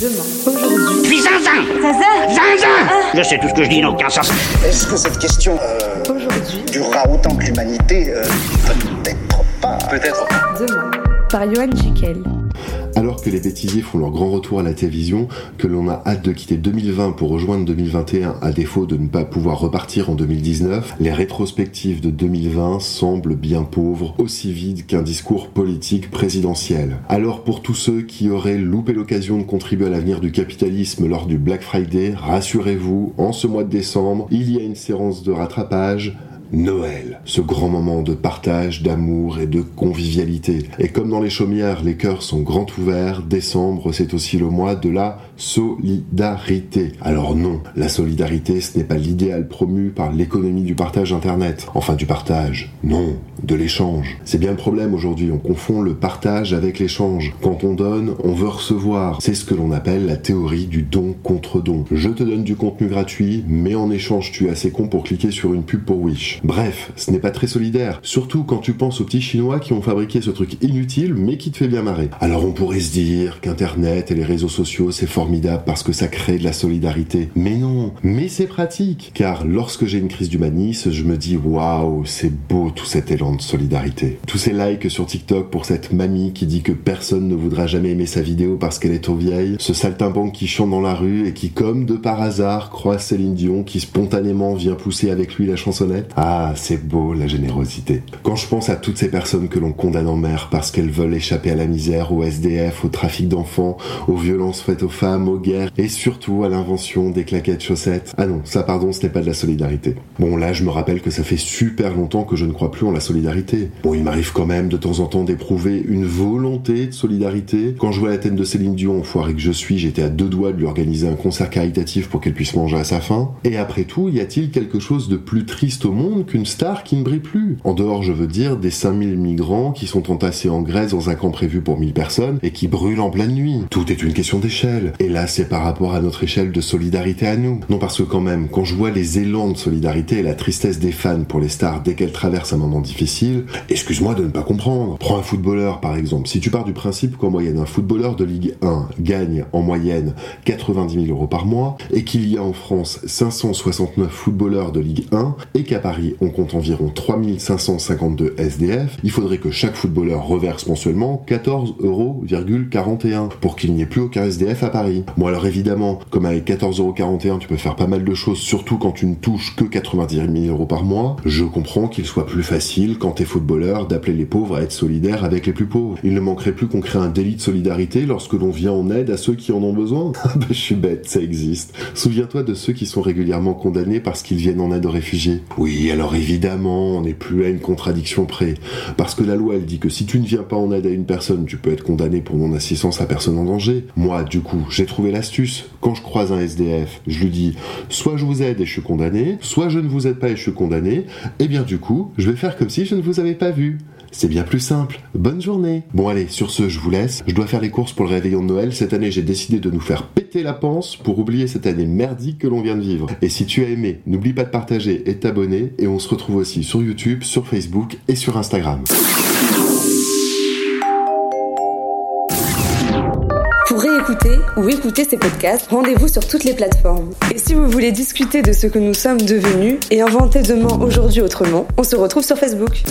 Demain, aujourd'hui. Puis zinzin Zaza Zinzin Je sais tout ce que je dis n'a aucun sens. Est-ce que cette question euh, Aujourd'hui, durera autant que l'humanité euh, Peut-être pas? Peut-être. demain. Par Johan Jekyll. Alors que les bêtisiers font leur grand retour à la télévision, que l'on a hâte de quitter 2020 pour rejoindre 2021 à défaut de ne pas pouvoir repartir en 2019, les rétrospectives de 2020 semblent bien pauvres, aussi vides qu'un discours politique présidentiel. Alors pour tous ceux qui auraient loupé l'occasion de contribuer à l'avenir du capitalisme lors du Black Friday, rassurez-vous, en ce mois de décembre, il y a une séance de rattrapage Noël, ce grand moment de partage, d'amour et de convivialité. Et comme dans les chaumières, les cœurs sont grands ouverts, décembre, c'est aussi le mois de la solidarité. Alors non, la solidarité, ce n'est pas l'idéal promu par l'économie du partage Internet. Enfin, du partage. Non, de l'échange. C'est bien le problème aujourd'hui, on confond le partage avec l'échange. Quand on donne, on veut recevoir. C'est ce que l'on appelle la théorie du don contre don. Je te donne du contenu gratuit, mais en échange, tu es assez con pour cliquer sur une pub pour Wish. Bref, ce n'est pas très solidaire. Surtout quand tu penses aux petits Chinois qui ont fabriqué ce truc inutile, mais qui te fait bien marrer. Alors on pourrait se dire qu'Internet et les réseaux sociaux, c'est formidable parce que ça crée de la solidarité. Mais non, mais c'est pratique. Car lorsque j'ai une crise d'humanisme, je me dis waouh, c'est beau tout cet élan de solidarité. Tous ces likes sur TikTok pour cette mamie qui dit que personne ne voudra jamais aimer sa vidéo parce qu'elle est trop vieille. Ce saltimbanque qui chante dans la rue et qui, comme de par hasard, croise Céline Dion qui spontanément vient pousser avec lui la chansonnette. C'est beau la générosité. Quand je pense à toutes ces personnes que l'on condamne en mer parce qu'elles veulent échapper à la misère, au SDF, au trafic d'enfants, aux violences faites aux femmes, aux guerres et surtout à l'invention des claquettes chaussettes. Ah non, ça pardon, ce n'est pas de la solidarité. Bon là, je me rappelle que ça fait super longtemps que je ne crois plus en la solidarité. Bon, il m'arrive quand même de temps en temps d'éprouver une volonté de solidarité. Quand je vois la tête de Céline Dion, foiré que je suis, j'étais à deux doigts de lui organiser un concert caritatif pour qu'elle puisse manger à sa faim. Et après tout, y a-t-il quelque chose de plus triste au monde qu'une star qui ne brille plus En dehors, je veux dire, des 5000 migrants qui sont entassés en Grèce dans un camp prévu pour 1000 personnes et qui brûlent en pleine nuit. Tout est une question d'échelle. Et là, c'est par rapport à notre échelle de solidarité à nous. Non, parce que quand même, quand je vois les élans de solidarité et la tristesse des fans pour les stars dès qu'elles traversent un moment difficile, excuse-moi de ne pas comprendre. Prends un footballeur, par exemple. Si tu pars du principe qu'en moyenne, un footballeur de Ligue 1 gagne en moyenne 90 000 euros par mois et qu'il y a en France 569 footballeurs de Ligue 1 et qu'à Paris, on compte environ 3552 SDF, il faudrait que chaque footballeur reverse mensuellement 14,41 euros pour qu'il n'y ait plus aucun SDF à Paris. Bon alors évidemment, comme avec 14,41 euros tu peux faire pas mal de choses, surtout quand tu ne touches que 90 000 euros par mois, je comprends qu'il soit plus facile quand t'es footballeur d'appeler les pauvres à être solidaires avec les plus pauvres. Il ne manquerait plus qu'on crée un délit de solidarité lorsque l'on vient en aide à ceux qui en ont besoin. je suis bête, ça existe. Souviens-toi de ceux qui sont régulièrement condamnés parce qu'ils viennent en aide aux réfugiés. Oui, alors évidemment, on n'est plus à une contradiction près. Parce que la loi, elle dit que si tu ne viens pas en aide à une personne, tu peux être condamné pour non-assistance à personne en danger. Moi, du coup, j'ai trouvé l'astuce. Quand je croise un SDF, je lui dis, soit je vous aide et je suis condamné, soit je ne vous aide pas et je suis condamné, et bien du coup, je vais faire comme si je ne vous avais pas vu. C'est bien plus simple. Bonne journée. Bon allez, sur ce, je vous laisse. Je dois faire les courses pour le réveillon de Noël. Cette année, j'ai décidé de nous faire péter la panse pour oublier cette année merdique que l'on vient de vivre. Et si tu as aimé, n'oublie pas de partager et de t'abonner. Et on se retrouve aussi sur YouTube, sur Facebook et sur Instagram. Pour réécouter ou écouter ces podcasts, rendez-vous sur toutes les plateformes. Et si vous voulez discuter de ce que nous sommes devenus et inventer demain aujourd'hui autrement, on se retrouve sur Facebook.